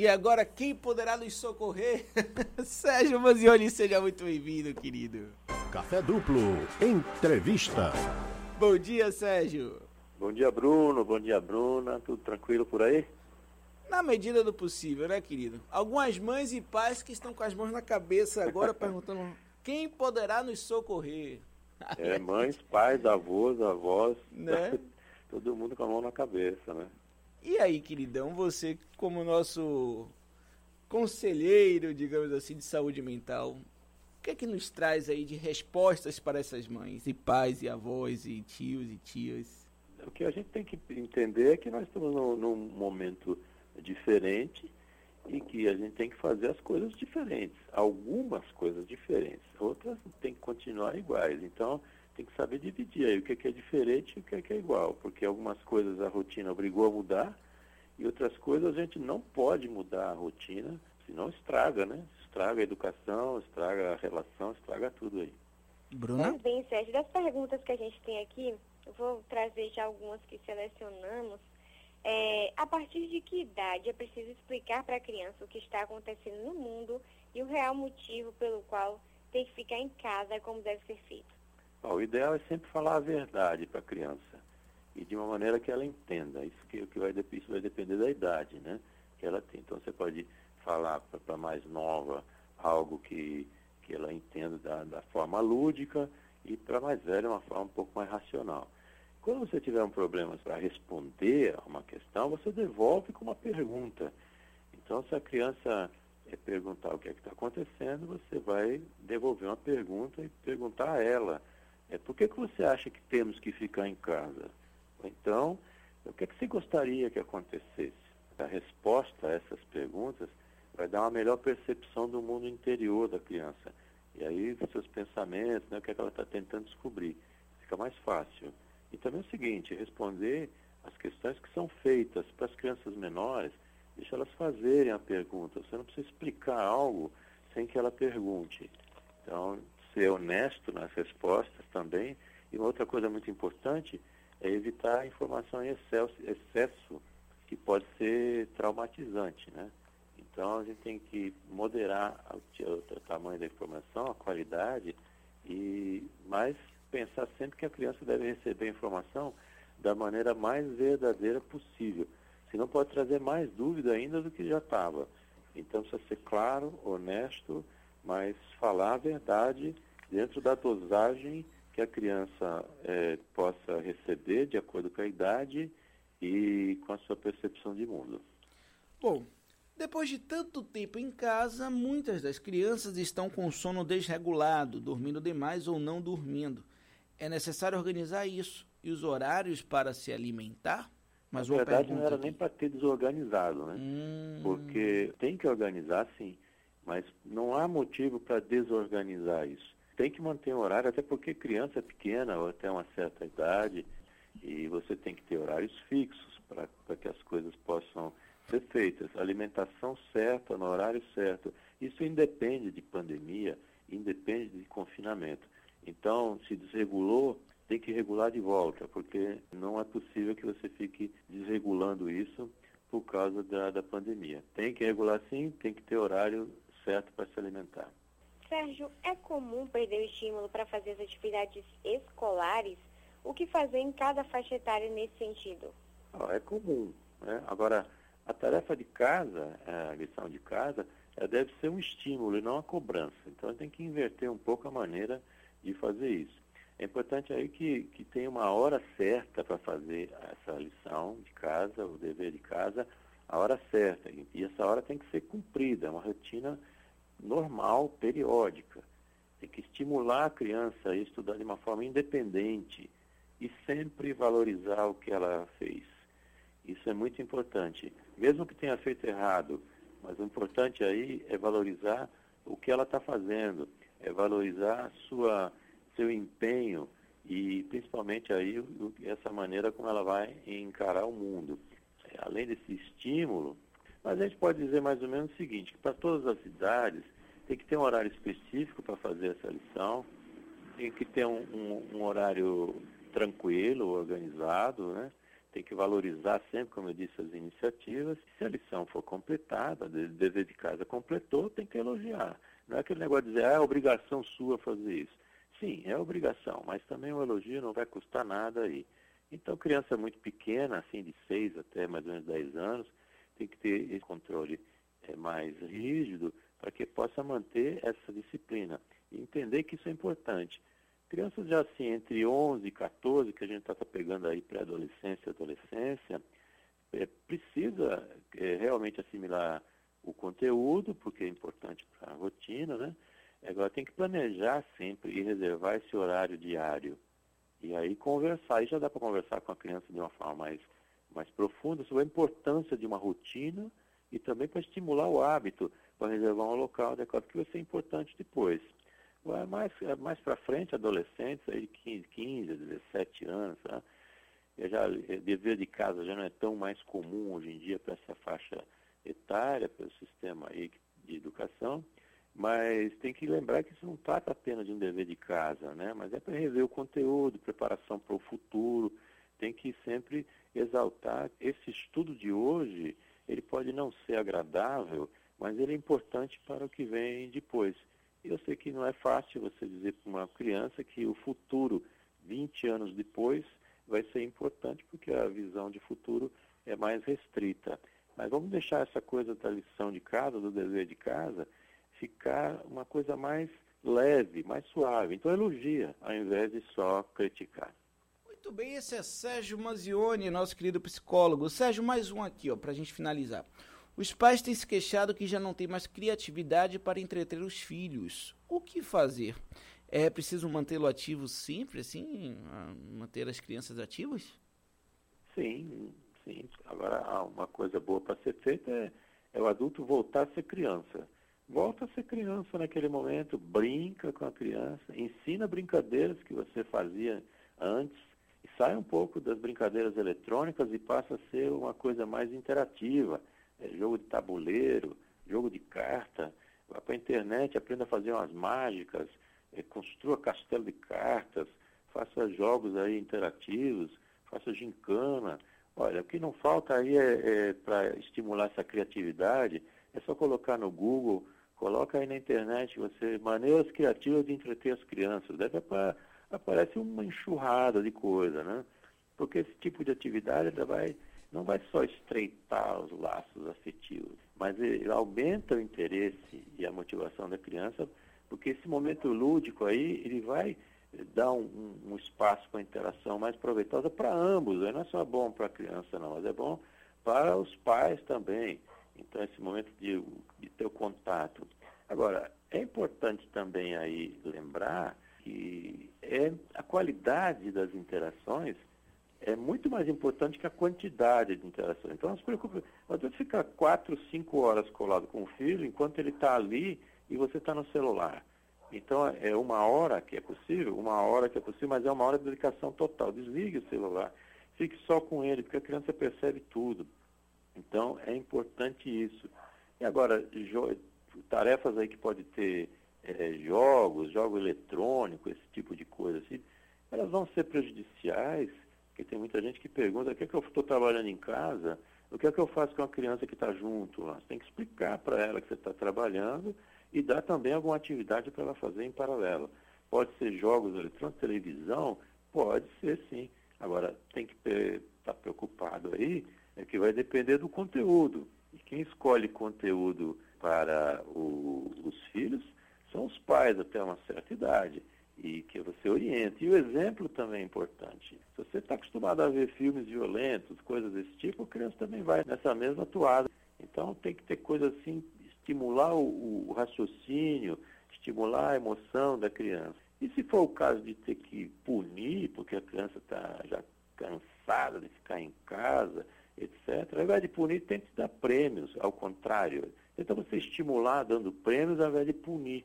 E agora, quem poderá nos socorrer? Sérgio Manzioni, seja muito bem-vindo, querido. Café Duplo, entrevista. Bom dia, Sérgio. Bom dia, Bruno. Bom dia, Bruna. Tudo tranquilo por aí? Na medida do possível, né, querido? Algumas mães e pais que estão com as mãos na cabeça agora perguntando quem poderá nos socorrer. É, mães, pais, avós, avós, Né? todo mundo com a mão na cabeça, né? E aí, queridão, você como nosso conselheiro, digamos assim, de saúde mental, o que é que nos traz aí de respostas para essas mães e pais e avós e tios e tias? O que a gente tem que entender é que nós estamos num, num momento diferente e que a gente tem que fazer as coisas diferentes. Algumas coisas diferentes, outras tem que continuar iguais. Então, saber dividir aí o que é, que é diferente e o que é, que é igual, porque algumas coisas a rotina obrigou a mudar e outras coisas a gente não pode mudar a rotina, senão estraga, né? Estraga a educação, estraga a relação, estraga tudo aí. Bruna? Mas bem, Sérgio, das perguntas que a gente tem aqui, eu vou trazer já algumas que selecionamos. É, a partir de que idade é preciso explicar para a criança o que está acontecendo no mundo e o real motivo pelo qual tem que ficar em casa como deve ser feito? Bom, o ideal é sempre falar a verdade para a criança e de uma maneira que ela entenda. Isso que, que vai, isso vai depender da idade, né? Que ela tem. Então você pode falar para mais nova algo que, que ela entenda da, da forma lúdica e para mais velha uma forma um pouco mais racional. Quando você tiver um problema para responder a uma questão, você devolve com uma pergunta. Então, se a criança eh, perguntar o que é que está acontecendo, você vai devolver uma pergunta e perguntar a ela. É, por que, que você acha que temos que ficar em casa? Ou então, o que, é que você gostaria que acontecesse? A resposta a essas perguntas vai dar uma melhor percepção do mundo interior da criança. E aí, seus pensamentos, né, o que, é que ela está tentando descobrir. Fica mais fácil. E também é o seguinte, responder as questões que são feitas para as crianças menores, deixa elas fazerem a pergunta. Você não precisa explicar algo sem que ela pergunte. Então, ser honesto nas respostas também. E uma outra coisa muito importante é evitar a informação em excesso, excesso que pode ser traumatizante, né? Então, a gente tem que moderar o, ti- o tamanho da informação, a qualidade, e mas pensar sempre que a criança deve receber a informação da maneira mais verdadeira possível. Senão pode trazer mais dúvida ainda do que já estava. Então precisa ser claro, honesto, mas falar a verdade dentro da dosagem que a criança eh, possa receber de acordo com a idade e com a sua percepção de mundo. Bom, depois de tanto tempo em casa, muitas das crianças estão com sono desregulado, dormindo demais ou não dormindo. É necessário organizar isso e os horários para se alimentar? Mas Na verdade, não era aqui. nem para ter desorganizado, né? Hum, Porque tem que organizar, sim, mas não há motivo para desorganizar isso. Tem que manter um horário, até porque criança é pequena ou até uma certa idade, e você tem que ter horários fixos para que as coisas possam ser feitas. Alimentação certa, no horário certo. Isso independe de pandemia, independe de confinamento. Então, se desregulou, tem que regular de volta, porque não é possível que você fique desregulando isso por causa da, da pandemia. Tem que regular sim, tem que ter horário certo para se alimentar. Sérgio, é comum perder o estímulo para fazer as atividades escolares? O que fazer em cada faixa etária nesse sentido? Ah, É comum. Né? Agora, a tarefa de casa, a lição de casa, ela deve ser um estímulo e não uma cobrança. Então, tem que inverter um pouco a maneira de fazer isso. É importante aí que, que tenha uma hora certa para fazer essa lição de casa, o dever de casa, a hora certa. E essa hora tem que ser cumprida, é uma rotina normal, periódica. Tem que estimular a criança a estudar de uma forma independente e sempre valorizar o que ela fez. Isso é muito importante. Mesmo que tenha feito errado, mas o importante aí é valorizar o que ela está fazendo, é valorizar sua, seu empenho e principalmente aí essa maneira como ela vai encarar o mundo. É, Além desse estímulo, mas a gente pode dizer mais ou menos o seguinte, que para todas as idades tem que ter um horário específico para fazer essa lição, tem que ter um, um- um horário tranquilo, organizado, né? tem que valorizar sempre, como eu disse, as iniciativas. Se a lição for completada, o dever de casa completou, tem que elogiar. Não é aquele negócio de dizer, ah, é obrigação sua fazer isso. Sim, é obrigação, mas também o elogio não vai custar nada aí. Então, criança muito pequena, assim, de 6 até mais ou menos 10 anos, tem que ter esse controle é, mais rígido para que possa manter essa disciplina e entender que isso é importante. Crianças já assim, entre 11 e 14, que a gente está tá pegando aí pré-adolescência e adolescência, é, precisa é, realmente assimilar o conteúdo, porque é importante para a rotina, né? Agora tem que planejar sempre e reservar esse horário diário. E aí conversar, aí já dá para conversar com a criança de uma forma mais, mais profunda sobre a importância de uma rotina e também para estimular o hábito, para reservar um local adequado, que vai ser importante depois. Mais, mais para frente, adolescentes aí de 15, 15, 17 anos, tá? já, dever de casa já não é tão mais comum hoje em dia para essa faixa etária, pelo sistema aí de educação, mas tem que lembrar que isso não trata apenas de um dever de casa, né? mas é para rever o conteúdo, preparação para o futuro, tem que sempre exaltar. Esse estudo de hoje, ele pode não ser agradável, mas ele é importante para o que vem depois. Eu sei que não é fácil você dizer para uma criança que o futuro, 20 anos depois, vai ser importante, porque a visão de futuro é mais restrita. Mas vamos deixar essa coisa da lição de casa, do dever de casa, ficar uma coisa mais leve, mais suave. Então elogia, ao invés de só criticar. Muito bem, esse é Sérgio Manzioni, nosso querido psicólogo. Sérgio, mais um aqui, ó, para a gente finalizar. Os pais têm se queixado que já não tem mais criatividade para entreter os filhos. O que fazer? É preciso mantê-lo ativo sempre, assim, manter as crianças ativas? Sim, Sim. Agora, uma coisa boa para ser feita é, é o adulto voltar a ser criança. Volta a ser criança naquele momento, brinca com a criança, ensina brincadeiras que você fazia antes sai um pouco das brincadeiras eletrônicas e passa a ser uma coisa mais interativa. É, jogo de tabuleiro, jogo de carta, vá para a internet, aprenda a fazer umas mágicas, é, construa castelo de cartas, faça jogos aí interativos, faça gincana, Olha, o que não falta aí é, é para estimular essa criatividade, é só colocar no Google, coloca aí na internet, você maneiras criativas de entreter as crianças. Deve aparece uma enxurrada de coisa, né? Porque esse tipo de atividade vai, não vai só estreitar os laços afetivos, mas ele aumenta o interesse e a motivação da criança, porque esse momento lúdico aí, ele vai dá um, um espaço para interação mais proveitosa para ambos. Não é só bom para a criança, não, mas é bom para os pais também. Então, esse momento de, de ter o contato. Agora, é importante também aí lembrar que é, a qualidade das interações é muito mais importante que a quantidade de interações. Então, não se preocupe, às vezes ficar quatro, cinco horas colado com o filho enquanto ele está ali e você está no celular. Então, é uma hora que é possível, uma hora que é possível, mas é uma hora de dedicação total. Desligue o celular, fique só com ele, porque a criança percebe tudo. Então, é importante isso. E agora, tarefas aí que pode ter é, jogos, jogo eletrônico, esse tipo de coisa assim, elas vão ser prejudiciais, porque tem muita gente que pergunta, o que é que eu estou trabalhando em casa, o que é que eu faço com a criança que está junto? Você tem que explicar para ela que você está trabalhando e dar também alguma atividade para ela fazer em paralelo. Pode ser jogos eletrônicos, televisão? Pode ser sim. Agora, tem que estar tá preocupado aí, é que vai depender do conteúdo. E quem escolhe conteúdo para o, os filhos são os pais até uma certa idade e que você oriente. E o exemplo também é importante. Se você está acostumado a ver filmes violentos, coisas desse tipo, a criança também vai nessa mesma toada. Então tem que ter coisas assim estimular o, o raciocínio, estimular a emoção da criança. E se for o caso de ter que punir, porque a criança está já cansada de ficar em casa, etc., ao invés de punir, tente dar prêmios, ao contrário. Tenta você estimular dando prêmios ao invés de punir.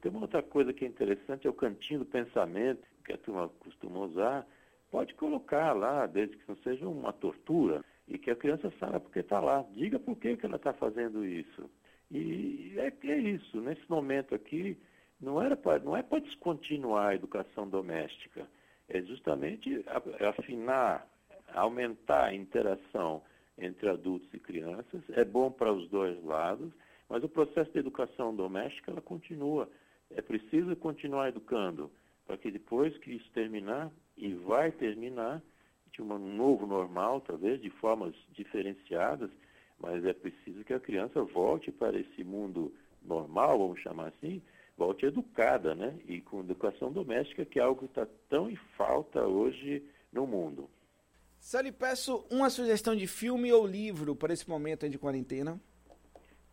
Tem uma outra coisa que é interessante, é o cantinho do pensamento, que a turma costuma usar. Pode colocar lá, desde que não seja uma tortura, e que a criança saiba porque está lá. Diga por que, que ela está fazendo isso. E é, é isso, nesse momento aqui, não, era pra, não é para descontinuar a educação doméstica, é justamente afinar aumentar a interação entre adultos e crianças, é bom para os dois lados, mas o processo de educação doméstica ela continua. É preciso continuar educando para que depois que isso terminar, e vai terminar, de um novo normal, talvez, de formas diferenciadas, mas é preciso que a criança volte para esse mundo normal, vamos chamar assim, volte educada, né? E com educação doméstica, que é algo que está tão em falta hoje no mundo. Só lhe peço uma sugestão de filme ou livro para esse momento de quarentena.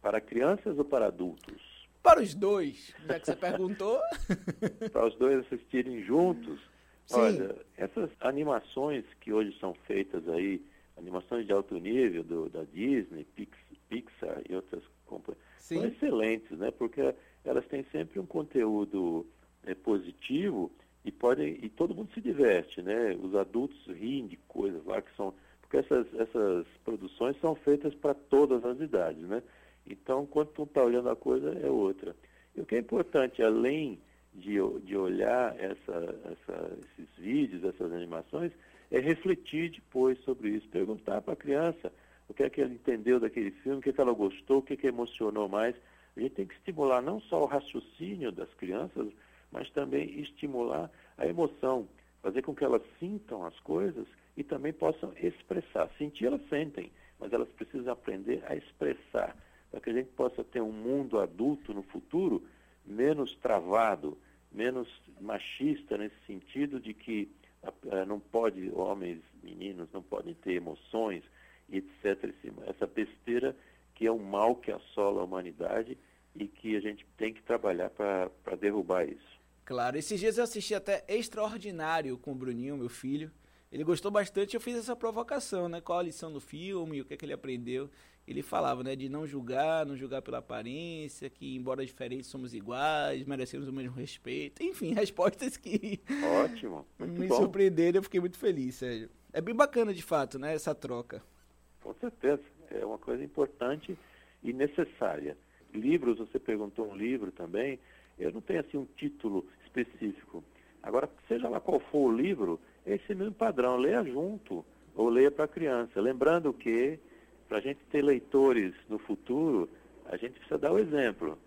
Para crianças ou para adultos? Para os dois, já que você perguntou. para os dois assistirem juntos. Sim. Olha, essas animações que hoje são feitas aí, animações de alto nível do, da Disney, Pix, Pixar e outras companhias, são excelentes, né? Porque elas têm sempre um conteúdo é, positivo e podem e todo mundo se diverte, né? Os adultos riem de coisas lá que são porque essas essas produções são feitas para todas as idades, né? Então, quando tu está olhando a coisa, é outra. E o que é importante, além de, de olhar essa, essa, esses vídeos, essas animações, é refletir depois sobre isso, perguntar para a criança o que é que ela entendeu daquele filme, o que, é que ela gostou, o que, é que emocionou mais. A gente tem que estimular não só o raciocínio das crianças, mas também estimular a emoção, fazer com que elas sintam as coisas e também possam expressar. Sentir elas sentem, mas elas precisam aprender a expressar para que a gente possa ter um mundo adulto no futuro menos travado, menos machista nesse sentido de que uh, não pode, homens, meninos, não podem ter emoções, etc. Essa besteira que é um mal que assola a humanidade e que a gente tem que trabalhar para derrubar isso. Claro, esses dias eu assisti até Extraordinário com o Bruninho, meu filho. Ele gostou bastante, eu fiz essa provocação, né? Qual a lição do filme, o que é que ele aprendeu ele falava, né, de não julgar, não julgar pela aparência, que embora diferentes somos iguais, merecemos o mesmo respeito. Enfim, respostas que Ótimo. me bom. surpreenderam, eu fiquei muito feliz, Sérgio. É bem bacana de fato, né, essa troca. Com certeza, é uma coisa importante e necessária. Livros, você perguntou um livro também, eu não tenho assim um título específico. Agora, seja lá qual for o livro, esse mesmo padrão, leia junto ou leia para a criança, lembrando que para a gente ter leitores no futuro, a gente precisa dar o exemplo.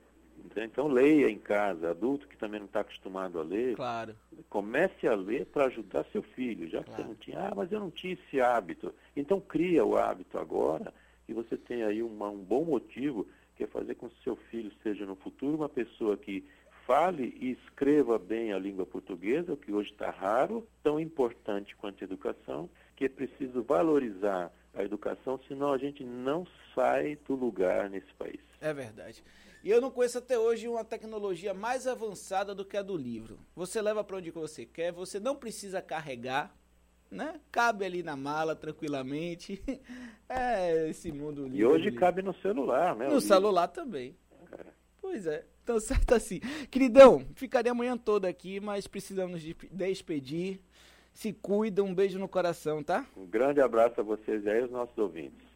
Então, leia em casa, adulto que também não está acostumado a ler. Claro. Comece a ler para ajudar seu filho, já que claro. você não tinha, ah, mas eu não tinha esse hábito. Então, cria o hábito agora e você tem aí uma, um bom motivo, que é fazer com que seu filho seja no futuro uma pessoa que fale e escreva bem a língua portuguesa, o que hoje está raro, tão importante quanto a educação, que é preciso valorizar a educação, senão a gente não sai do lugar nesse país. É verdade. E eu não conheço até hoje uma tecnologia mais avançada do que a do livro. Você leva para onde você quer, você não precisa carregar, né? Cabe ali na mala tranquilamente. É esse mundo livre. E hoje cabe no celular, né? No celular também. É. Pois é. Então, certo assim. Queridão, ficaria amanhã toda aqui, mas precisamos de despedir. Se cuida, um beijo no coração, tá? Um grande abraço a vocês e aí, os nossos ouvintes.